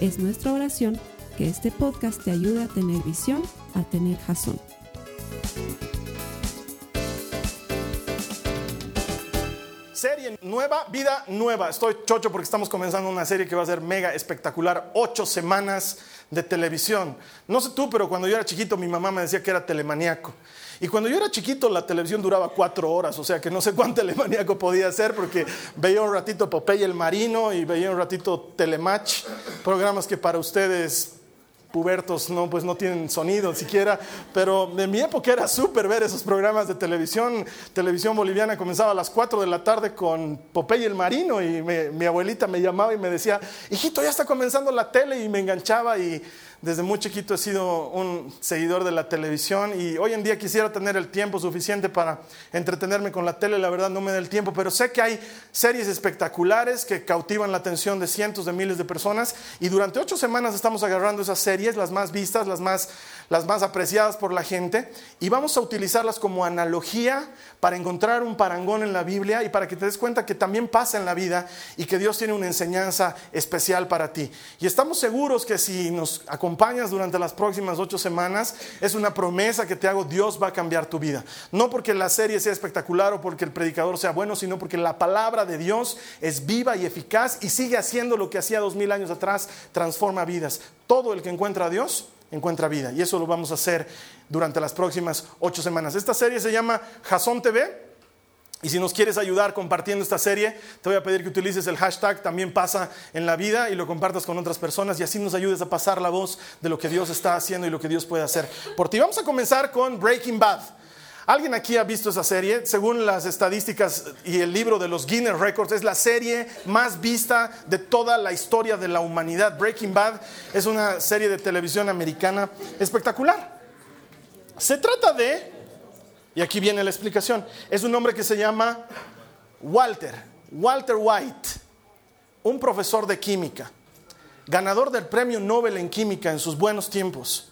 Es nuestra oración que este podcast te ayude a tener visión, a tener jazón. Serie nueva, vida nueva. Estoy chocho porque estamos comenzando una serie que va a ser mega espectacular. Ocho semanas de televisión. No sé tú, pero cuando yo era chiquito mi mamá me decía que era telemaníaco. Y cuando yo era chiquito la televisión duraba cuatro horas, o sea que no sé cuán telemaníaco podía ser porque veía un ratito Popeye el Marino y veía un ratito Telematch, programas que para ustedes pubertos no, pues no tienen sonido siquiera, pero en mi época era súper ver esos programas de televisión. Televisión boliviana comenzaba a las 4 de la tarde con Popeye el Marino y mi abuelita me llamaba y me decía, hijito, ya está comenzando la tele y me enganchaba y desde muy chiquito he sido un seguidor de la televisión y hoy en día quisiera tener el tiempo suficiente para entretenerme con la tele, la verdad no me da el tiempo, pero sé que hay series espectaculares que cautivan la atención de cientos de miles de personas y durante ocho semanas estamos agarrando esas series, las más vistas, las más, las más apreciadas por la gente, y vamos a utilizarlas como analogía para encontrar un parangón en la Biblia y para que te des cuenta que también pasa en la vida y que Dios tiene una enseñanza especial para ti. Y estamos seguros que si nos acompañas durante las próximas ocho semanas, es una promesa que te hago, Dios va a cambiar tu vida. No porque la serie sea espectacular o porque el predicador sea bueno, sino porque la palabra de Dios es viva y eficaz y sigue haciendo lo que hacía dos mil años atrás, transforma vidas. Todo el que encuentra a Dios encuentra vida. Y eso lo vamos a hacer durante las próximas ocho semanas. Esta serie se llama Jason TV. Y si nos quieres ayudar compartiendo esta serie, te voy a pedir que utilices el hashtag también pasa en la vida y lo compartas con otras personas y así nos ayudes a pasar la voz de lo que Dios está haciendo y lo que Dios puede hacer por ti. Vamos a comenzar con Breaking Bad. ¿Alguien aquí ha visto esa serie? Según las estadísticas y el libro de los Guinness Records, es la serie más vista de toda la historia de la humanidad. Breaking Bad es una serie de televisión americana espectacular. Se trata de y aquí viene la explicación. Es un hombre que se llama Walter, Walter White, un profesor de química, ganador del premio Nobel en química en sus buenos tiempos.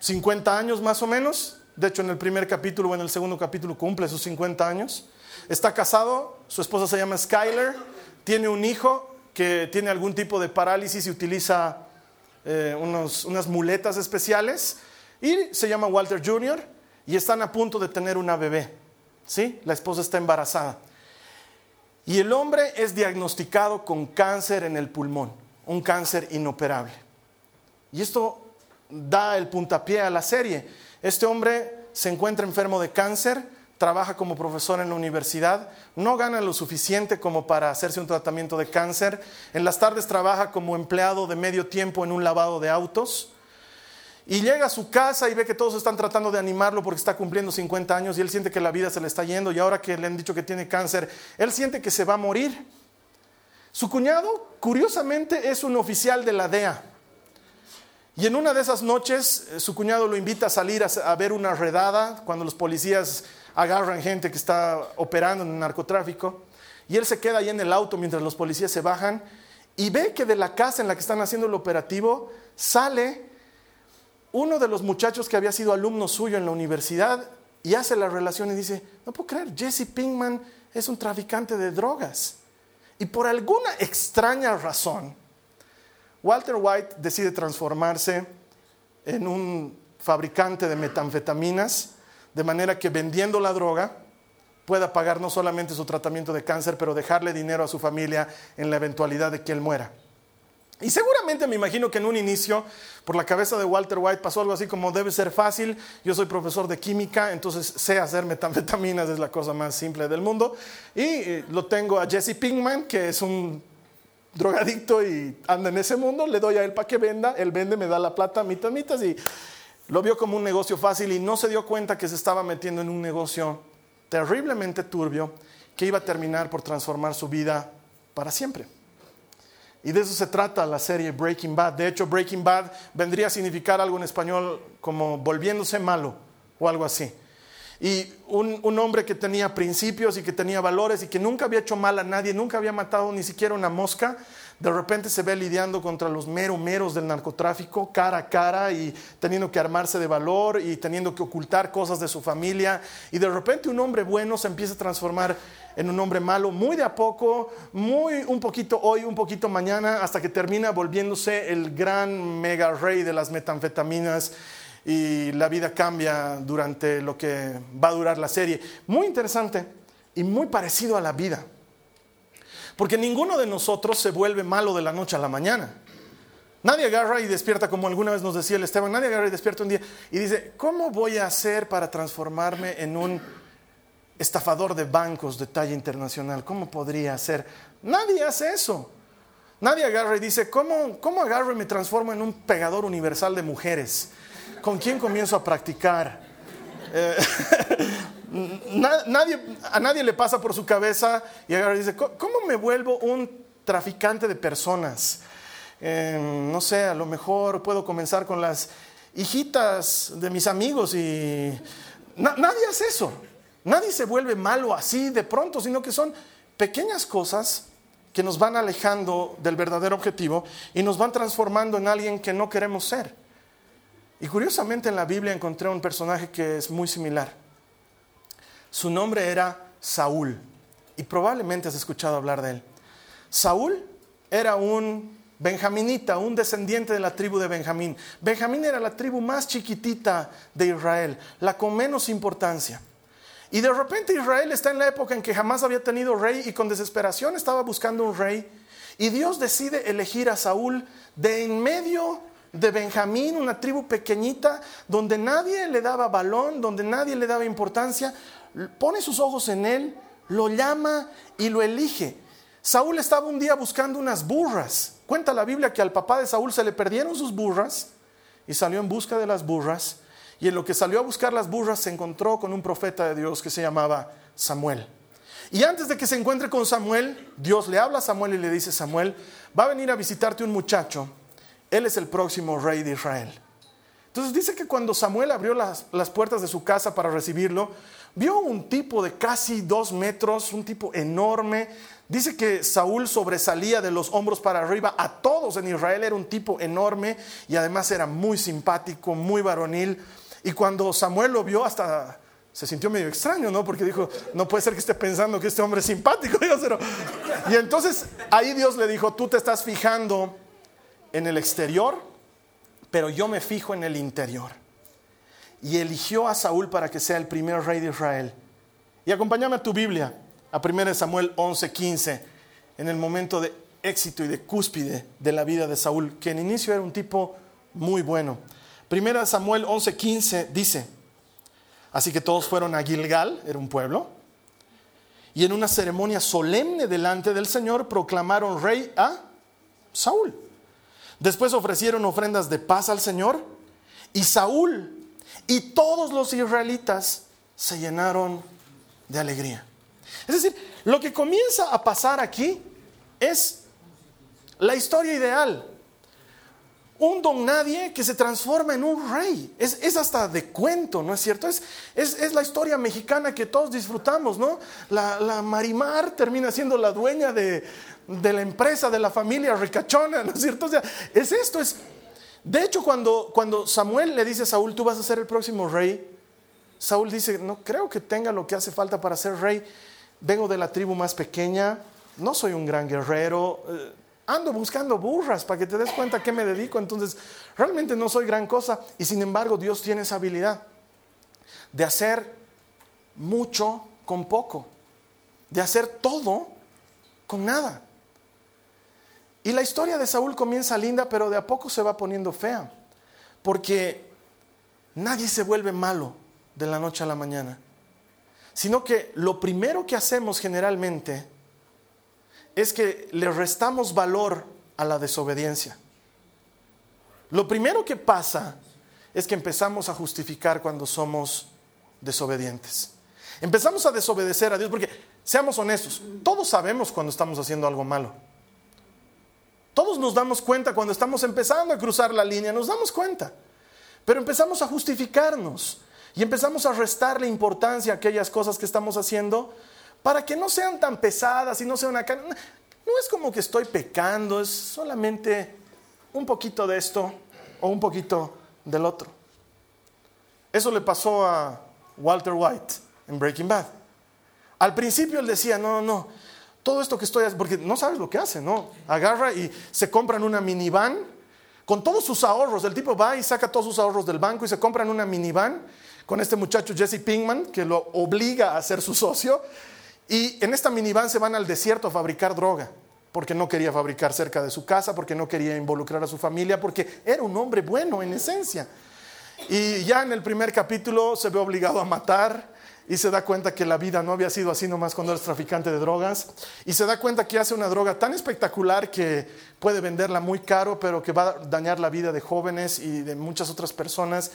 50 años más o menos. De hecho, en el primer capítulo o en el segundo capítulo cumple sus 50 años. Está casado, su esposa se llama Skyler, tiene un hijo que tiene algún tipo de parálisis y utiliza eh, unas muletas especiales. Y se llama Walter Jr y están a punto de tener una bebé. ¿Sí? La esposa está embarazada. Y el hombre es diagnosticado con cáncer en el pulmón, un cáncer inoperable. Y esto da el puntapié a la serie. Este hombre se encuentra enfermo de cáncer, trabaja como profesor en la universidad, no gana lo suficiente como para hacerse un tratamiento de cáncer, en las tardes trabaja como empleado de medio tiempo en un lavado de autos, y llega a su casa y ve que todos están tratando de animarlo porque está cumpliendo 50 años y él siente que la vida se le está yendo y ahora que le han dicho que tiene cáncer, él siente que se va a morir. Su cuñado, curiosamente, es un oficial de la DEA. Y en una de esas noches, eh, su cuñado lo invita a salir a, ver una redada cuando los policías agarran gente que está operando en el narcotráfico. Y él se queda ahí en el auto mientras los policías se bajan y ve que de la casa en la que están haciendo el operativo sale uno de los muchachos que había sido alumno suyo en la universidad y hace la relación y dice, no puedo creer, Jesse Pinkman es un traficante de drogas. Y por alguna extraña razón, Walter White decide transformarse en un fabricante de metanfetaminas, de manera que vendiendo la droga pueda pagar no solamente su tratamiento de cáncer, pero dejarle dinero a su familia en la eventualidad de que él muera. Y seguramente me imagino que en un inicio, por la cabeza de Walter White, pasó algo así como debe ser fácil, yo soy profesor de química, entonces sé hacer metanfetaminas, es la cosa más simple del mundo. Y eh, lo tengo a Jesse Pinkman, que es un drogadicto y anda en ese mundo, le doy a él para que venda, él vende, me da la plata, mitas, mitas, y lo vio como un negocio fácil y no se dio cuenta que se estaba metiendo en un negocio terriblemente turbio que iba a terminar por transformar su vida para siempre. Y de eso se trata la serie Breaking Bad. De hecho, Breaking Bad vendría a significar algo en español como volviéndose malo o algo así. Y un, un, hombre que tenía principios y que tenía valores y que nunca había hecho mal a nadie, nunca había matado ni siquiera una mosca, de repente se ve lidiando contra los mero meros del narcotráfico cara a cara y teniendo que armarse de valor y teniendo que ocultar cosas de su familia. Y de repente un hombre bueno se empieza a transformar en un hombre malo muy de a poco, muy un poquito hoy, un poquito mañana, hasta que termina volviéndose el gran mega rey de las metanfetaminas y la vida cambia durante lo que va a durar la serie. Muy interesante y muy parecido a la vida. Porque ninguno de nosotros se vuelve malo de la noche a la mañana. Nadie agarra y despierta, como alguna vez nos decía el Esteban, nadie agarra y despierta un día y dice, ¿cómo voy a hacer para transformarme en un estafador de bancos de talla internacional? ¿Cómo podría hacer? Nadie hace eso. Nadie agarra y dice, ¿cómo, cómo agarro y me transformo en un pegador universal de mujeres? ¿Con quién comienzo a practicar? Eh, nadie, a nadie le pasa por su cabeza y ahora dice, ¿cómo me vuelvo un traficante de personas? Eh, no sé, a lo mejor puedo comenzar con las hijitas de mis amigos y nadie hace eso. Nadie se vuelve malo así de pronto, sino que son pequeñas cosas que nos van alejando del verdadero objetivo y nos van transformando en alguien que no queremos ser. Y curiosamente en la Biblia encontré un personaje que es muy similar. Su nombre era Saúl y probablemente has escuchado hablar de él. Saúl era un benjaminita, un descendiente de la tribu de Benjamín. Benjamín era la tribu más chiquitita de Israel, la con menos importancia. Y de repente Israel está en la época en que jamás había tenido rey y con desesperación estaba buscando un rey. Y Dios decide elegir a Saúl de en medio de Benjamín, una tribu pequeñita, donde nadie le daba balón, donde nadie le daba importancia pone sus ojos en él, lo llama y lo elige. Saúl estaba un día buscando unas burras. Cuenta la Biblia que al papá de Saúl se le perdieron sus burras y salió en busca de las burras. Y en lo que salió a buscar las burras se encontró con un profeta de Dios que se llamaba Samuel. Y antes de que se encuentre con Samuel, Dios le habla a Samuel y le dice, Samuel, va a venir a visitarte un muchacho, él es el próximo rey de Israel. Entonces dice que cuando Samuel abrió las, las puertas de su casa para recibirlo, vio un tipo de casi dos metros, un tipo enorme. Dice que Saúl sobresalía de los hombros para arriba a todos en Israel, era un tipo enorme y además era muy simpático, muy varonil. Y cuando Samuel lo vio, hasta se sintió medio extraño, ¿no? Porque dijo, no puede ser que esté pensando que este hombre es simpático. Y entonces ahí Dios le dijo, tú te estás fijando en el exterior, pero yo me fijo en el interior y eligió a Saúl para que sea el primer rey de Israel. Y acompáñame a tu Biblia, a 1 Samuel 11:15, en el momento de éxito y de cúspide de la vida de Saúl, que en inicio era un tipo muy bueno. 1 Samuel 11:15 dice, así que todos fueron a Gilgal, era un pueblo, y en una ceremonia solemne delante del Señor proclamaron rey a Saúl. Después ofrecieron ofrendas de paz al Señor y Saúl y todos los israelitas se llenaron de alegría. Es decir, lo que comienza a pasar aquí es la historia ideal. Un don nadie que se transforma en un rey. Es, hasta de cuento, ¿no es cierto? Es, es, la historia mexicana que todos disfrutamos, ¿no? La, Marimar termina siendo la dueña de, de, la empresa, de la familia ricachona, ¿no es cierto? O sea, es esto, es, de hecho, cuando, cuando Samuel le dice a Saúl, tú vas a ser el próximo rey, Saúl dice, no creo que tenga lo que hace falta para ser rey. Vengo de la tribu más pequeña, no soy un gran guerrero, eh, ando buscando burras para que te des cuenta a qué me dedico, entonces realmente no soy gran cosa. Y sin embargo, Dios tiene esa habilidad de hacer mucho con poco, de hacer todo con nada. Y la historia de Saúl comienza linda, pero de a poco se va poniendo fea, porque nadie se vuelve malo de la noche a la mañana, sino que lo primero que hacemos generalmente es que le restamos valor a la desobediencia. Lo primero que pasa es que empezamos a justificar cuando somos desobedientes. Empezamos a desobedecer a Dios porque, seamos honestos, todos sabemos cuando estamos haciendo algo malo. Todos nos damos cuenta cuando estamos empezando a cruzar la línea, nos damos cuenta. Pero empezamos a justificarnos y empezamos a restarle importancia a aquellas cosas que estamos haciendo para que no sean tan pesadas y no sean una... No es como que estoy pecando, es solamente un poquito de esto o un poquito del otro. Eso le pasó a Walter White en Breaking Bad. Al principio él decía, no, no, no, todo esto que estoy haciendo, porque no sabes lo que hace, ¿no? Agarra y se compran una minivan con todos sus ahorros. El tipo va y saca todos sus ahorros del banco y se compran una minivan con este muchacho Jesse Pinkman, que lo obliga a ser su socio. Y en esta minivan se van al desierto a fabricar droga, porque no quería fabricar cerca de su casa, porque no quería involucrar a su familia, porque era un hombre bueno en esencia. Y ya en el primer capítulo se ve obligado a matar y se da cuenta que la vida no había sido así nomás cuando eres traficante de drogas. Y se da cuenta que hace una droga tan espectacular que puede venderla muy caro, pero que va a dañar la vida de jóvenes y de muchas otras personas.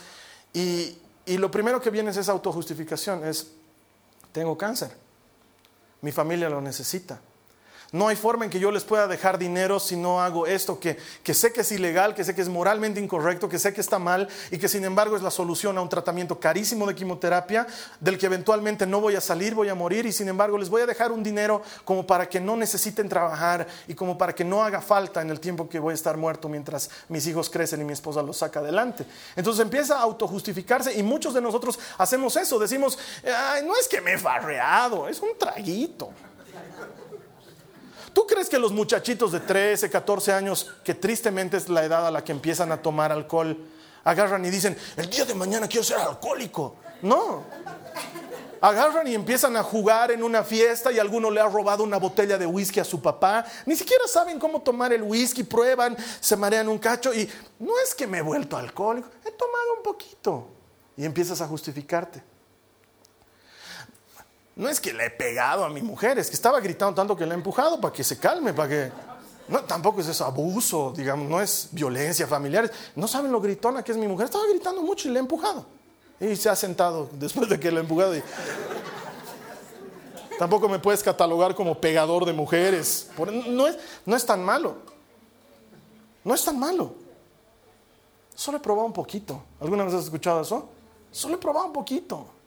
Y, y lo primero que viene es esa autojustificación, es, tengo cáncer, mi familia lo necesita. No hay forma en que yo les pueda dejar dinero si no hago esto, que, sé que es ilegal, que sé que es moralmente incorrecto, que sé que está mal y que sin embargo es la solución a un tratamiento carísimo de quimioterapia del que eventualmente no voy a salir, voy a morir y sin embargo les voy a dejar un dinero como para que no necesiten trabajar y como para que no haga falta en el tiempo que voy a estar muerto mientras mis hijos crecen y mi esposa los saca adelante. Entonces empieza a autojustificarse y muchos de nosotros hacemos eso, decimos, no es que me he farreado, es un traguito. ¿Tú crees que los muchachitos de 13, 14 años, que tristemente es la edad a la que empiezan a tomar alcohol, agarran y dicen, el día de mañana quiero ser alcohólico? No. Agarran y empiezan a jugar en una fiesta y alguno le ha robado una botella de whisky a su papá. Ni siquiera saben cómo tomar el whisky, prueban, se marean un cacho y no es que me he vuelto alcohólico, he tomado un poquito. Y empiezas a justificarte. No es que le he pegado a mi mujer, es que estaba gritando tanto que le he empujado para que se calme, para que... No, tampoco es eso, abuso, digamos, no es violencia familiar. No saben lo gritona que es mi mujer. Estaba gritando mucho y le he empujado. Y se ha sentado después de que le he empujado. Tampoco me puedes catalogar como pegador de mujeres. No es, no es tan malo. No es tan malo. Solo he probado un poquito. ¿Alguna vez has escuchado eso? Solo he probado un poquito.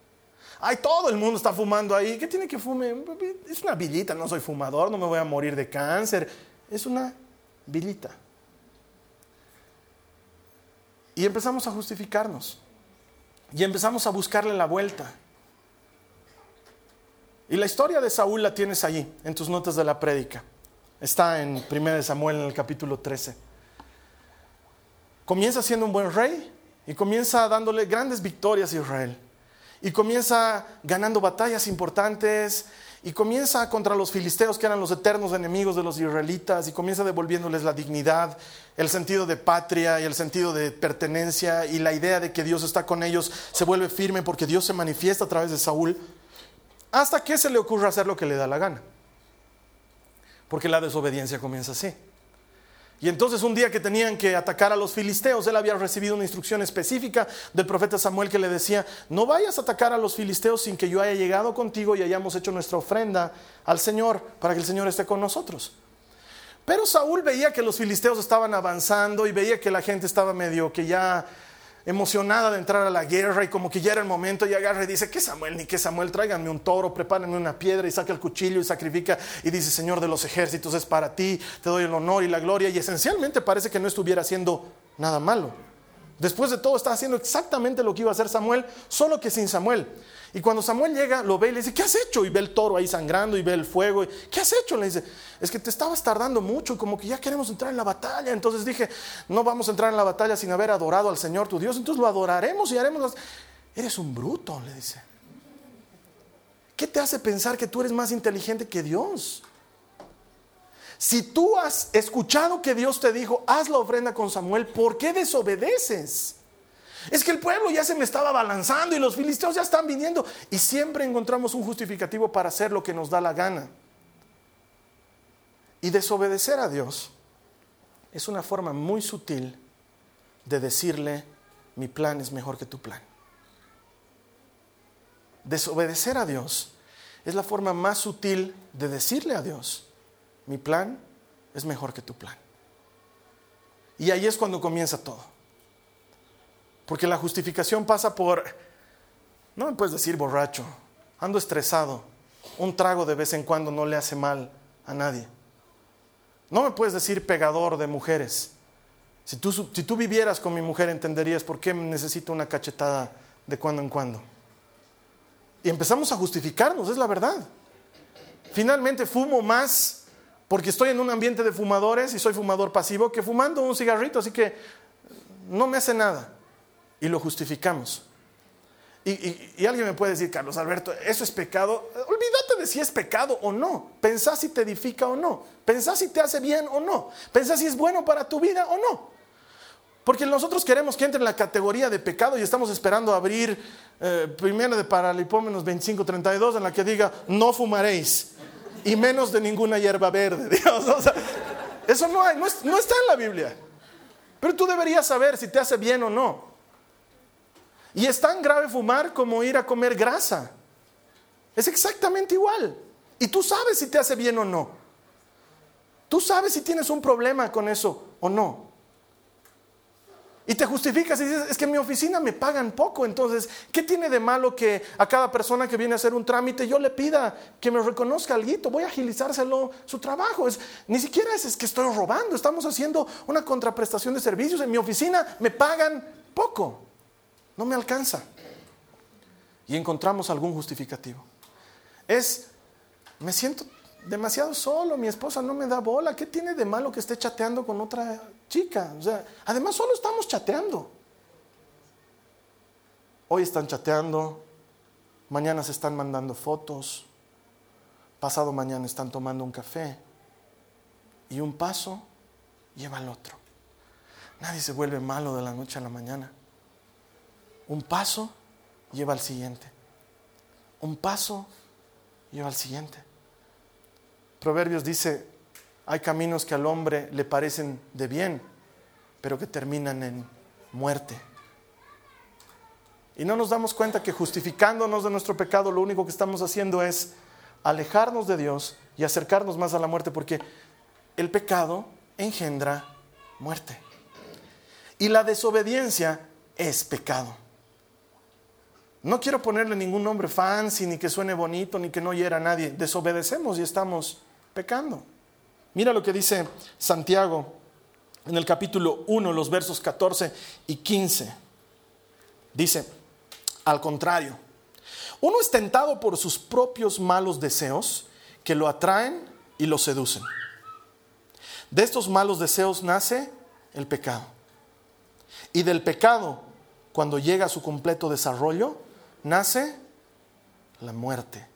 Ay, todo el mundo está fumando ahí. ¿Qué tiene que fume? Es una villita, no soy fumador, no me voy a morir de cáncer. Es una villita. Y empezamos a justificarnos. Y empezamos a buscarle la vuelta. Y la historia de Saúl la tienes allí, en tus notas de la prédica. Está en 1 Samuel en el capítulo 13. Comienza siendo un buen rey y comienza dándole grandes victorias a Israel y comienza ganando batallas importantes y comienza contra los filisteos que eran los eternos enemigos de los israelitas y comienza devolviéndoles la dignidad, el sentido de patria y el sentido de pertenencia y la idea de que Dios está con ellos se vuelve firme porque Dios se manifiesta a través de Saúl hasta que se le ocurra hacer lo que le da la gana. Porque la desobediencia comienza así. Y entonces un día que tenían que atacar a los filisteos, él había recibido una instrucción específica del profeta Samuel que le decía, no vayas a atacar a los filisteos sin que yo haya llegado contigo y hayamos hecho nuestra ofrenda al Señor para que el Señor esté con nosotros. Pero Saúl veía que los filisteos estaban avanzando y veía que la gente estaba medio que ya emocionada de entrar a la guerra y como que ya era el momento y agarra y dice, ¿qué Samuel? Ni que Samuel, tráiganme un toro, prepárenme una piedra y saca el cuchillo y sacrifica y dice, Señor de los ejércitos, es para ti, te doy el honor y la gloria y esencialmente parece que no estuviera haciendo nada malo. Después de todo está haciendo exactamente lo que iba a hacer Samuel, solo que sin Samuel. Y cuando Samuel llega, lo ve y le dice, ¿qué has hecho? Y ve el toro ahí sangrando y ve el fuego. ¿Qué has hecho? Le dice, es que te estabas tardando mucho, como que ya queremos entrar en la batalla. Entonces dije, no vamos a entrar en la batalla sin haber adorado al Señor tu Dios. Entonces lo adoraremos y haremos... Eres un bruto, le dice. ¿Qué te hace pensar que tú eres más inteligente que Dios? Si tú has escuchado que Dios te dijo, haz la ofrenda con Samuel, ¿por qué desobedeces? Es que el pueblo ya se me estaba balanzando y los filisteos ya están viniendo. Y siempre encontramos un justificativo para hacer lo que nos da la gana. Y desobedecer a Dios es una forma muy sutil de decirle, mi plan es mejor que tu plan. Desobedecer a Dios es la forma más sutil de decirle a Dios, mi plan es mejor que tu plan. Y ahí es cuando comienza todo. Porque la justificación pasa por, no me puedes decir borracho, ando estresado, un trago de vez en cuando no le hace mal a nadie. No me puedes decir pegador de mujeres. Si tú, si tú vivieras con mi mujer entenderías por qué necesito una cachetada de cuando en cuando. Y empezamos a justificarnos, es la verdad. Finalmente fumo más porque estoy en un ambiente de fumadores y soy fumador pasivo que fumando un cigarrito, así que no me hace nada. Y lo justificamos. Y, alguien me puede decir, Carlos Alberto, ¿eso es pecado? Olvídate de si es pecado o no. Pensá si te edifica o no. Pensá si te hace bien o no. Pensá si es bueno para tu vida o no. Porque nosotros queremos que entre en la categoría de pecado y estamos esperando abrir eh, primero de Paralipómenos 25-32 en la que diga, no fumaréis y menos de ninguna hierba verde. eso no, hay, no, no está en la Biblia. Pero tú deberías saber si te hace bien o no. Y es tan grave fumar como ir a comer grasa. Es exactamente igual. Y tú sabes si te hace bien o no. Tú sabes si tienes un problema con eso o no. Y te justificas y dices, es que en mi oficina me pagan poco, entonces, ¿qué tiene de malo que a cada persona que viene a hacer un trámite yo le pida que me reconozca algo? Voy a agilizárselo su trabajo. Es, ni siquiera es, es que estoy robando, estamos haciendo una contraprestación de servicios. En mi oficina me pagan poco, no me alcanza. Y encontramos algún justificativo. Es, me siento demasiado solo, mi esposa no me da bola, ¿qué tiene de malo que esté chateando con otra chica? O sea, además solo estamos chateando. Hoy están chateando, mañana se están mandando fotos, pasado mañana están tomando un café y un paso lleva al otro. Nadie se vuelve malo de la noche a la mañana. Un paso lleva al siguiente. Un paso lleva al siguiente. Proverbios dice, hay caminos que al hombre le parecen de bien, pero que terminan en muerte. Y no nos damos cuenta que justificándonos de nuestro pecado, lo único que estamos haciendo es alejarnos de Dios y acercarnos más a la muerte, porque el pecado engendra muerte. Y la desobediencia es pecado. No quiero ponerle ningún nombre fancy, ni que suene bonito, ni que no hiera a nadie. Desobedecemos y estamos pecando. Mira lo que dice Santiago en el capítulo 1, los versos 14 y 15. Dice, al contrario, uno es tentado por sus propios malos deseos que lo atraen y lo seducen. De estos malos deseos nace el pecado. Y del pecado, cuando llega a su completo desarrollo, nace la muerte.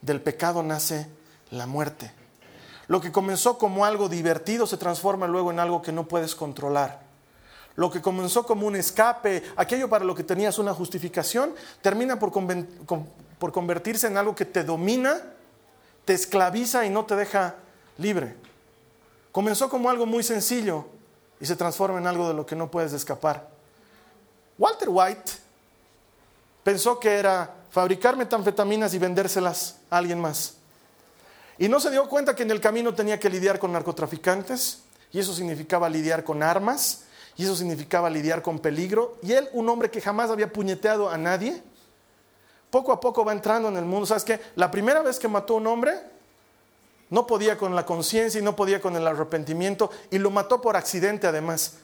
Del pecado nace la muerte. Lo que comenzó como algo divertido se transforma luego en algo que no puedes controlar. Lo que comenzó como un escape, aquello para lo que tenías una justificación, termina por, por convertirse en algo que te domina, te esclaviza y no te deja libre. Comenzó como algo muy sencillo y se transforma en algo de lo que no puedes escapar. Walter White pensó que era fabricar metanfetaminas y vendérselas a alguien más. Y no se dio cuenta que en el camino tenía que lidiar con narcotraficantes, y eso significaba lidiar con armas, y eso significaba lidiar con peligro. Y él, un hombre que jamás había puñeteado a nadie, poco a poco va entrando en el mundo. ¿Sabes qué? La primera vez que mató a un hombre, no podía con la conciencia y no podía con el arrepentimiento, y lo mató por accidente además.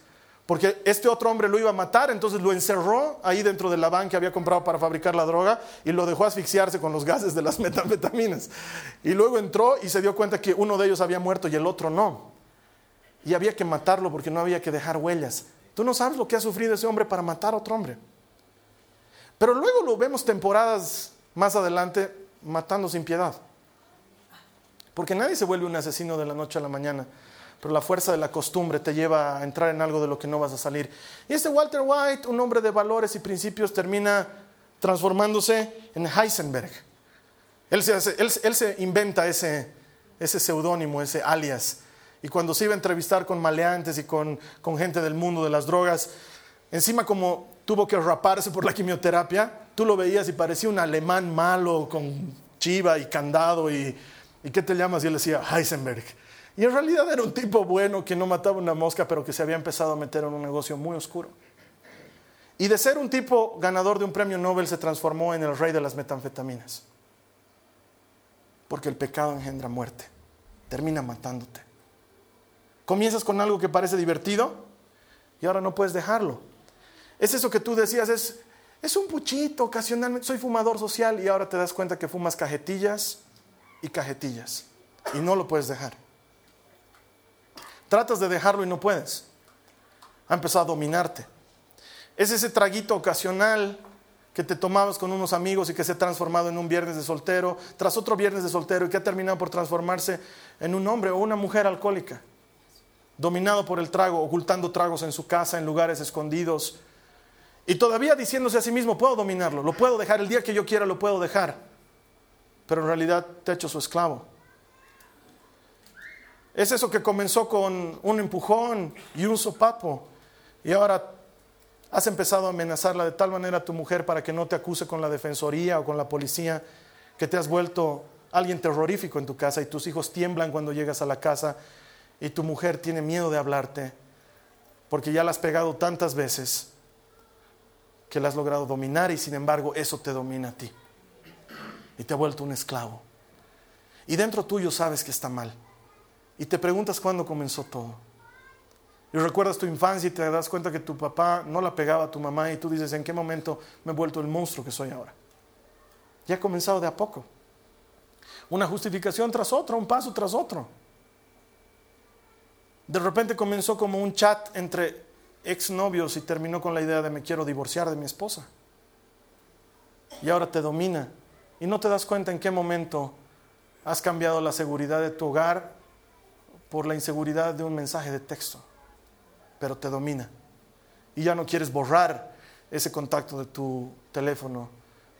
Porque este otro hombre lo iba a matar, entonces lo encerró ahí dentro de la van que había comprado para fabricar la droga y lo dejó asfixiarse con los gases de las metanfetaminas. Y luego entró y se dio cuenta que uno de ellos había muerto y el otro no. Y había que matarlo porque no había que dejar huellas. Tú no sabes lo que ha sufrido ese hombre para matar a otro hombre. Pero luego lo vemos temporadas más adelante matando sin piedad. Porque nadie se vuelve un asesino de la noche a la mañana pero la fuerza de la costumbre te lleva a entrar en algo de lo que no vas a salir. Y este Walter White, un hombre de valores y principios, termina transformándose en Heisenberg. Él se, inventa ese, ese seudónimo, ese alias. Y cuando se iba a entrevistar con maleantes y con, gente del mundo de las drogas, encima como tuvo que raparse por la quimioterapia, tú lo veías y parecía un alemán malo con chiva y candado y, ¿y qué te llamas? Y él decía Heisenberg. Y en realidad era un tipo bueno que no mataba una mosca, pero que se había empezado a meter en un negocio muy oscuro. Y de ser un tipo ganador de un premio Nobel se transformó en el rey de las metanfetaminas. Porque el pecado engendra muerte, termina matándote. Comienzas con algo que parece divertido y ahora no puedes dejarlo. Es eso que tú decías, es, es un puchito ocasionalmente, soy fumador social y ahora te das cuenta que fumas cajetillas y cajetillas y no lo puedes dejar. Tratas de dejarlo y no puedes. Ha empezado a dominarte. Es ese traguito ocasional que te tomabas con unos amigos y que se ha transformado en un viernes de soltero, tras otro viernes de soltero y que ha terminado por transformarse en un hombre o una mujer alcohólica, dominado por el trago, ocultando tragos en su casa, en lugares escondidos, y todavía diciéndose a sí mismo, puedo dominarlo, lo puedo dejar, el día que yo quiera lo puedo dejar, pero en realidad te ha hecho su esclavo. Es eso que comenzó con un empujón y un sopapo, y ahora Has empezado a amenazarla de tal manera a tu mujer para que no te acuse con la defensoría o con la policía, que te has vuelto alguien terrorífico en tu casa y tus hijos tiemblan cuando llegas a la casa y tu mujer tiene miedo de hablarte porque ya la has pegado tantas veces que la has logrado dominar y sin embargo eso te domina a ti y te ha vuelto un esclavo. Y dentro tuyo sabes que está mal y te preguntas cuándo comenzó todo. Y recuerdas tu infancia y te das cuenta que tu papá no la pegaba a tu mamá y tú dices, ¿en qué momento me he vuelto el monstruo que soy ahora? Ya ha comenzado de a poco. Una justificación tras otra, un paso tras otro. De repente comenzó como un chat entre exnovios y terminó con la idea de me quiero divorciar de mi esposa. Y ahora te domina. Y no te das cuenta en qué momento has cambiado la seguridad de tu hogar por la inseguridad de un mensaje de texto pero te domina. Y ya no quieres borrar ese contacto de tu teléfono,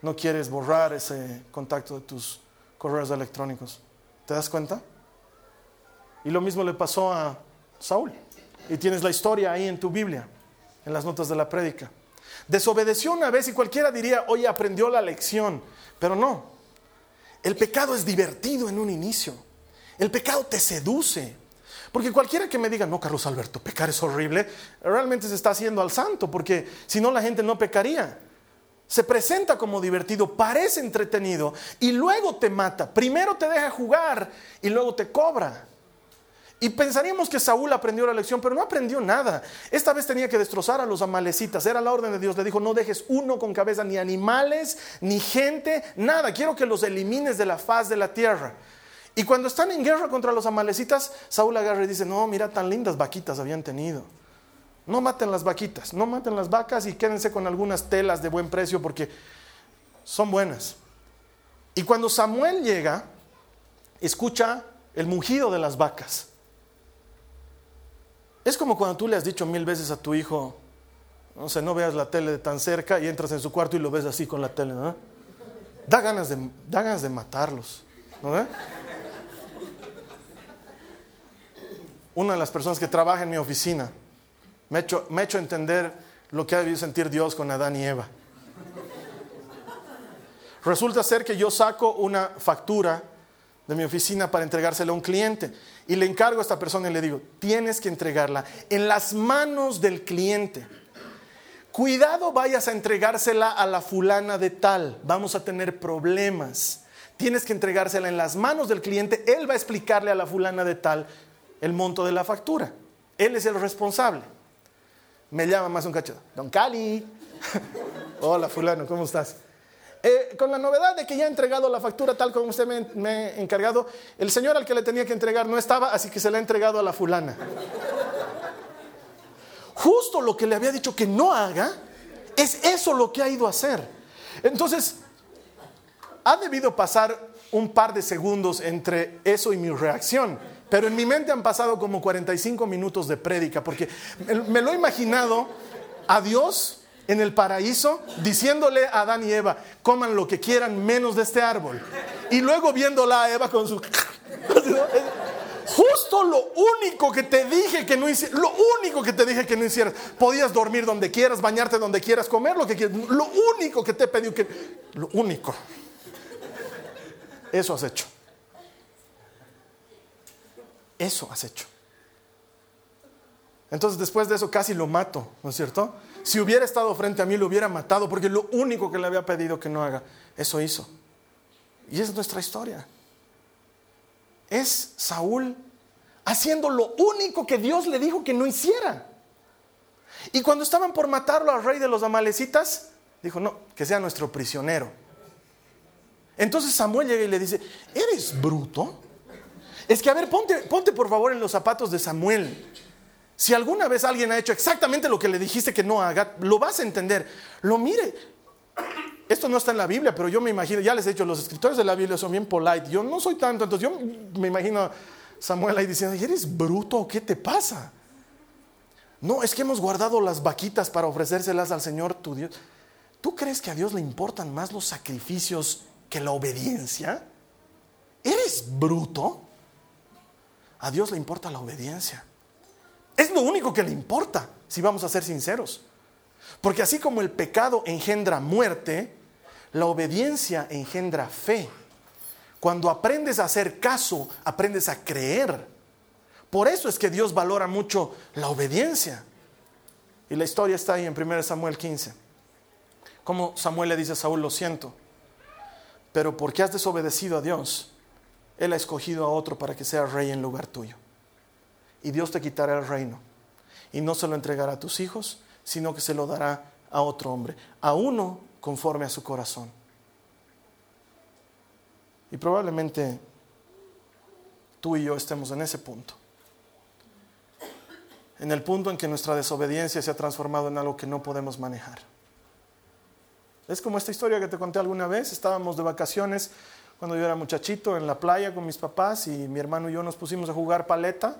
no quieres borrar ese contacto de tus correos electrónicos. ¿Te das cuenta? Y lo mismo le pasó a Saúl. Y tienes la historia ahí en tu Biblia, en las notas de la prédica. Desobedeció una vez y cualquiera diría, oye, aprendió la lección. Pero no. El pecado es divertido en un inicio. El pecado te seduce. Porque cualquiera que me diga, no, Carlos Alberto, pecar es horrible, realmente se está haciendo al santo, porque si no la gente no pecaría. Se presenta como divertido, parece entretenido y luego te mata. Primero te deja jugar y luego te cobra. Y pensaríamos que Saúl aprendió la lección, pero no aprendió nada. Esta vez tenía que destrozar a los amalecitas. Era la orden de Dios. Le dijo, no dejes uno con cabeza, ni animales, ni gente, nada. Quiero que los elimines de la faz de la tierra. Y cuando están en guerra contra los amalecitas, Saúl agarra y dice, no, mira, tan lindas vaquitas habían tenido. No maten las vaquitas, no maten las vacas y quédense con algunas telas de buen precio porque son buenas. Y cuando Samuel llega, escucha el mugido de las vacas. Es como cuando tú le has dicho mil veces a tu hijo, no sé, no veas la tele de tan cerca y entras en su cuarto y lo ves así con la tele. Da ganas de, da ganas de matarlos, ¿no? Una de las personas que trabaja en mi oficina me ha hecho, me entender lo que ha debido sentir Dios con Adán y Eva. Resulta ser que yo saco una factura de mi oficina para entregársela a un cliente y le encargo a esta persona y le digo, tienes que entregarla en las manos del cliente. Cuidado vayas a entregársela a la fulana de tal, vamos a tener problemas. Tienes que entregársela en las manos del cliente, él va a explicarle a la fulana de tal el monto de la factura. Él es el responsable. Me llama más un cacho. Don Cali. Hola, fulano, ¿cómo estás? Eh, con la novedad de que ya he entregado la factura tal como usted me, ha encargado, el señor al que le tenía que entregar no estaba, así que se la ha entregado a la fulana. Justo lo que le había dicho que no haga, es eso lo que ha ido a hacer. Entonces, ha debido pasar un par de segundos entre eso y mi reacción. Pero en mi mente han pasado como 45 minutos de prédica, porque me lo he imaginado a Dios en el paraíso diciéndole a Adán y Eva, coman lo que quieran menos de este árbol. Y luego viéndola a Eva con su... Justo lo único que te dije que no hicieras, lo único que te dije que no hicieras, podías dormir donde quieras, bañarte donde quieras, comer lo que quieras, lo único que te pedido que, lo único, eso has hecho. Eso has hecho. Entonces después de eso casi lo mato, ¿no es cierto? Si hubiera estado frente a mí lo hubiera matado porque lo único que le había pedido que no haga, eso hizo. Y es nuestra historia. Es Saúl haciendo lo único que Dios le dijo que no hiciera. Y cuando estaban por matarlo al rey de los amalecitas, dijo, no, que sea nuestro prisionero. Entonces Samuel llega y le dice, ¿eres bruto? Es que, a ver, ponte, ponte por favor en los zapatos de Samuel. Si alguna vez alguien ha hecho exactamente lo que le dijiste que no haga, lo vas a entender. Lo mire. Esto no está en la Biblia, pero yo me imagino, ya les he dicho, los escritores de la Biblia son bien polite. Yo no soy tanto, entonces yo me imagino a Samuel ahí diciendo, ¿eres bruto? ¿Qué te pasa? No, es que hemos guardado las vaquitas para ofrecérselas al Señor tu Dios. ¿Tú crees que a Dios le importan más los sacrificios que la obediencia? ¿Eres bruto? A Dios le importa la obediencia. Es lo único que le importa, si vamos a ser sinceros. Porque así como el pecado engendra muerte, la obediencia engendra fe. Cuando aprendes a hacer caso, aprendes a creer. Por eso es que Dios valora mucho la obediencia. Y la historia está ahí en 1 Samuel 15. Como Samuel le dice a Saúl, lo siento, pero porque has desobedecido a Dios, Él ha escogido a otro para que sea rey en lugar tuyo y Dios te quitará el reino. Y no se lo entregará a tus hijos, sino que se lo dará a otro hombre, a uno conforme a su corazón. Y probablemente tú y yo estemos en ese punto. En el punto en que nuestra desobediencia se ha transformado en algo que no podemos manejar. Es como esta historia que te conté alguna vez. Estábamos de vacaciones cuando yo era muchachito en la playa con mis papás y mi hermano y yo nos pusimos a jugar paleta.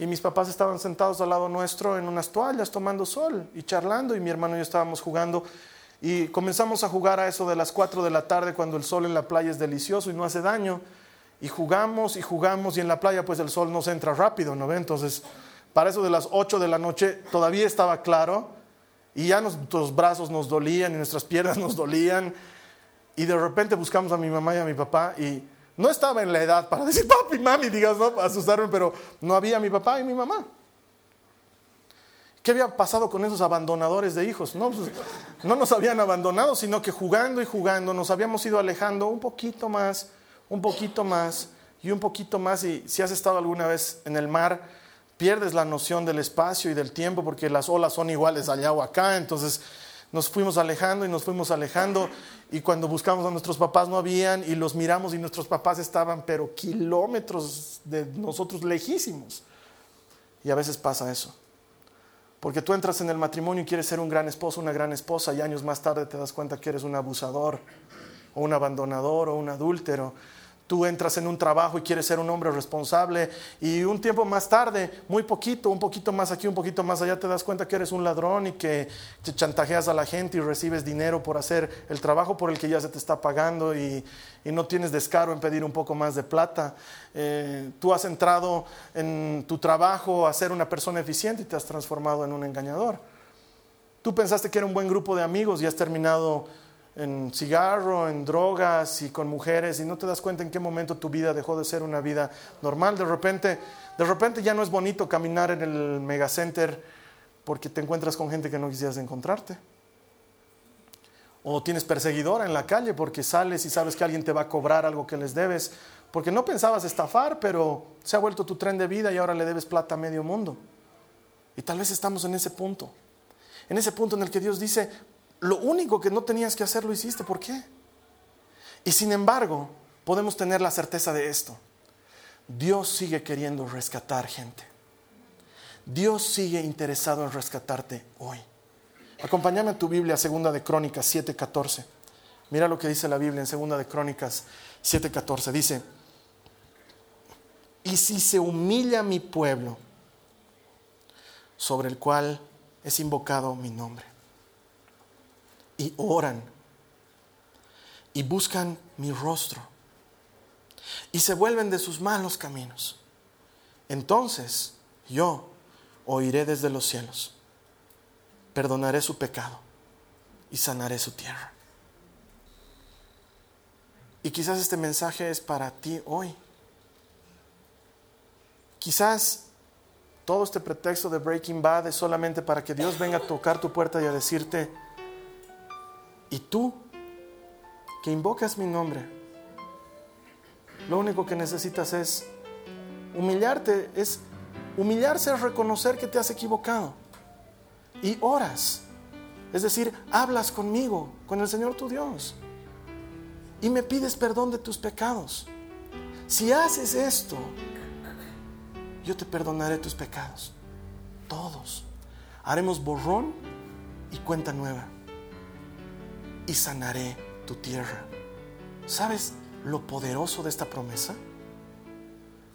Y mis papás estaban sentados al lado nuestro en unas toallas tomando sol y charlando y mi hermano y yo estábamos jugando. Y comenzamos a jugar a eso de las 4 de la tarde cuando el sol en la playa es delicioso y no hace daño. Y jugamos y jugamos y en la playa pues el sol no se entra rápido, ¿no? Entonces para eso de las 8 de la noche todavía estaba claro y ya nuestros brazos nos dolían y nuestras piernas nos dolían y de repente buscamos a mi mamá y a mi papá y no estaba en la edad para decir papi, mami, digas, no, asustarme, pero no había mi papá y mi mamá. ¿Qué había pasado con esos abandonadores de hijos? No, pues, no nos habían abandonado, sino que jugando y jugando nos habíamos ido alejando un poquito más, un poquito más y un poquito más. Y si has estado alguna vez en el mar, pierdes la noción del espacio y del tiempo porque las olas son iguales allá o acá. Entonces nos fuimos alejando y nos fuimos alejando y cuando buscamos a nuestros papás no habían y los miramos y nuestros papás estaban pero kilómetros de nosotros lejísimos. Y a veces pasa eso. Porque tú entras en el matrimonio y quieres ser un gran esposo, una gran esposa y años más tarde te das cuenta que eres un abusador o un abandonador o un adúltero Tú entras en un trabajo y quieres ser un hombre responsable y un tiempo más tarde, muy poquito, un poquito más aquí, un poquito más allá, te das cuenta que eres un ladrón y que te chantajeas a la gente y recibes dinero por hacer el trabajo por el que ya se te está pagando y, no tienes descaro en pedir un poco más de plata. Eh, tú has entrado en tu trabajo a ser una persona eficiente y te has transformado en un engañador. Tú pensaste que era un buen grupo de amigos y has terminado en cigarro, en drogas y con mujeres y no te das cuenta en qué momento tu vida dejó de ser una vida normal. De repente, de repente ya no es bonito caminar en el megacenter porque te encuentras con gente que no quisieras encontrarte. O tienes perseguidora en la calle porque sales y sabes que alguien te va a cobrar algo que les debes. Porque no pensabas estafar, pero se ha vuelto tu tren de vida y ahora le debes plata a medio mundo. Y tal vez estamos en ese punto. En ese punto en el que Dios dice, lo único que no tenías que hacer lo hiciste. ¿Por qué? Y sin embargo, podemos tener la certeza de esto. Dios sigue queriendo rescatar gente. Dios sigue interesado en rescatarte hoy. Acompáñame a tu Biblia, segunda de Crónicas 7:14. Mira lo que dice la Biblia en segunda de Crónicas 7:14. Dice, "Y si se humilla mi pueblo, sobre el cual es invocado mi nombre, y oran y buscan mi rostro y se vuelven de sus malos caminos. Entonces yo oiré desde los cielos, perdonaré su pecado y sanaré su tierra. Y quizás este mensaje es para ti hoy. Quizás todo este pretexto de Breaking Bad es solamente para que Dios venga a tocar tu puerta y a decirte, y tú, que invocas mi nombre, lo único que necesitas es humillarte, es humillarse es reconocer que te has equivocado. Y oras, es decir, hablas conmigo, con el Señor tu Dios, y me pides perdón de tus pecados. Si haces esto, yo te perdonaré tus pecados, todos. Haremos borrón y cuenta nueva. Y sanaré tu tierra. ¿Sabes lo poderoso de esta promesa?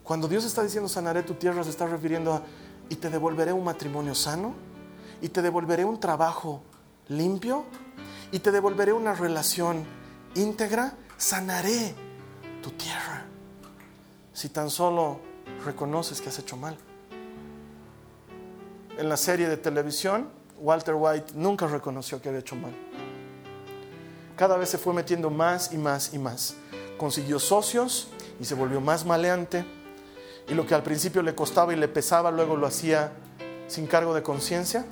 Cuando Dios está diciendo sanaré tu tierra, se está refiriendo a y te devolveré un matrimonio sano, y te devolveré un trabajo limpio, y te devolveré una relación íntegra, sanaré tu tierra. Si tan solo reconoces que has hecho mal. En la serie de televisión, Walter White nunca reconoció que había hecho mal. Cada vez se fue metiendo más y más y más. Consiguió socios y se volvió más maleante. Y lo que al principio le costaba y le pesaba, luego lo hacía sin cargo de conciencia.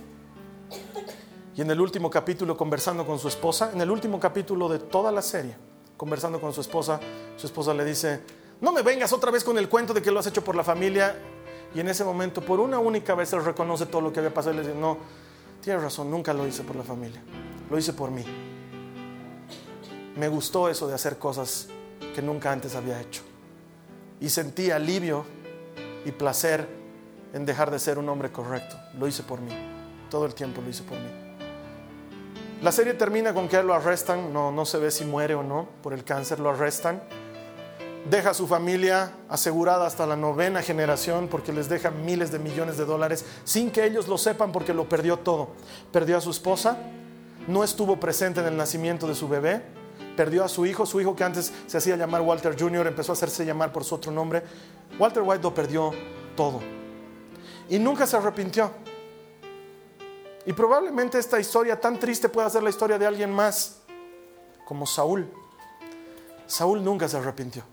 Y en el último capítulo, conversando con su esposa, en el último capítulo de toda la serie, conversando con su esposa, su esposa le dice, no me vengas otra vez con el cuento de que lo has hecho por la familia. Y en ese momento, por una única vez, él reconoce todo lo que había pasado y le dice, no, tienes razón, nunca lo hice por la familia, lo hice por mí. Me gustó eso de hacer cosas que nunca antes había hecho. Y sentí alivio y placer en dejar de ser un hombre correcto. Lo hice por mí. Todo el tiempo lo hice por mí. La serie termina con que lo arrestan, no, no se ve si muere o no por el cáncer, lo arrestan deja a su familia asegurada hasta la novena generación porque les deja miles de millones de dólares sin que ellos lo sepan porque lo perdió todo. Perdió a su esposa, no estuvo presente en el nacimiento de su bebé, perdió a su hijo, su hijo que antes se hacía llamar Walter Jr., empezó a hacerse llamar por su otro nombre. Walter White lo perdió todo y nunca se arrepintió. Y probablemente esta historia tan triste pueda ser la historia de alguien más, como Saúl. Saúl nunca se arrepintió.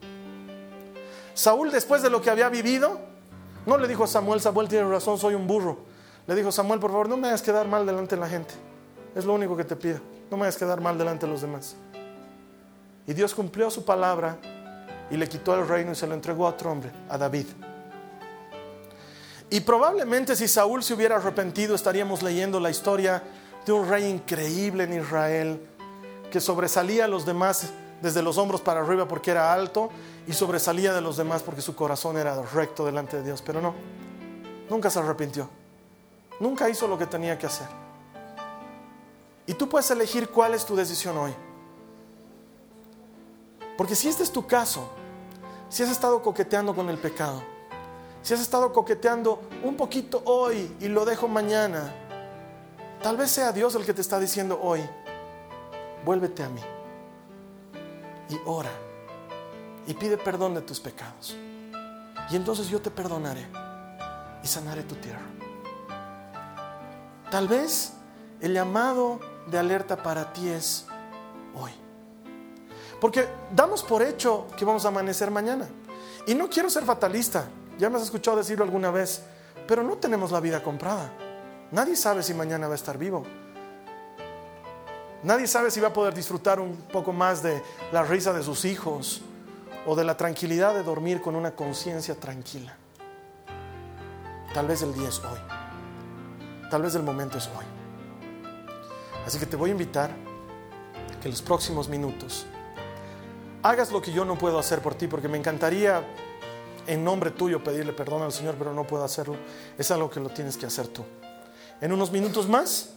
Saúl, después de lo que había vivido, no le dijo a Samuel, Samuel tiene razón, soy un burro. Le dijo, Samuel, por favor, no me hagas quedar mal delante de la gente. Es lo único que te pido. No me hagas quedar mal delante de los demás. Y Dios cumplió su palabra y le quitó el reino y se lo entregó a otro hombre, a David. Y probablemente si Saúl se hubiera arrepentido, estaríamos leyendo la historia de un rey increíble en Israel, que sobresalía a los demás desde los hombros para arriba porque era alto y sobresalía de los demás porque su corazón era recto delante de Dios. Pero no, nunca se arrepintió. Nunca hizo lo que tenía que hacer. Y tú puedes elegir cuál es tu decisión hoy. Porque si este es tu caso, si has estado coqueteando con el pecado, si has estado coqueteando un poquito hoy y lo dejo mañana, tal vez sea Dios el que te está diciendo hoy, vuélvete a mí y ora y pide perdón de tus pecados. Y entonces yo te perdonaré y sanaré tu tierra. Tal vez el llamado de alerta para ti es hoy. Porque damos por hecho que vamos a amanecer mañana. Y no quiero ser fatalista, ya me has escuchado decirlo alguna vez, pero no tenemos la vida comprada. Nadie sabe si mañana va a estar vivo. Nadie sabe si va a poder disfrutar un poco más de la risa de sus hijos o de la tranquilidad de dormir con una conciencia tranquila. Tal vez el día es hoy. Tal vez el momento es hoy. Así que te voy a invitar a que en los próximos minutos hagas lo que yo no puedo hacer por ti, porque me encantaría en nombre tuyo pedirle perdón al Señor, pero no puedo hacerlo. Es algo que lo tienes que hacer tú. En unos minutos más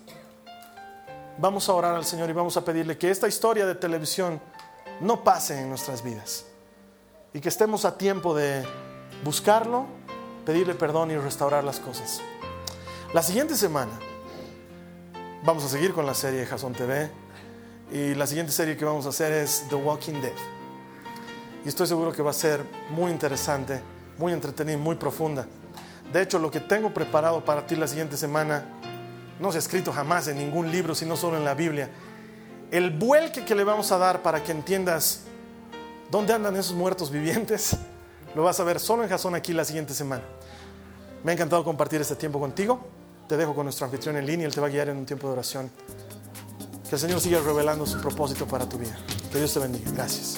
vamos a orar al Señor y vamos a pedirle que esta historia de televisión no pase en nuestras vidas y que estemos a tiempo de buscarlo, pedirle perdón y restaurar las cosas. La siguiente semana vamos a seguir con la serie de Jason TV y la siguiente serie que vamos a hacer es The Walking Dead. Y estoy seguro que va a ser muy interesante, muy entretenida, muy profunda. De hecho, lo que tengo preparado para ti la siguiente semana no se ha escrito jamás en ningún libro, sino solo en la Biblia. El vuelque que le vamos a dar para que entiendas ¿Dónde andan esos muertos vivientes? lo vas a ver solo en Jason aquí la siguiente semana. Me ha encantado compartir este tiempo contigo. Te dejo con nuestro anfitrión en línea, él te va a guiar en un tiempo de oración. Que el Señor siga revelando su propósito para tu vida. Que Dios te bendiga. Gracias.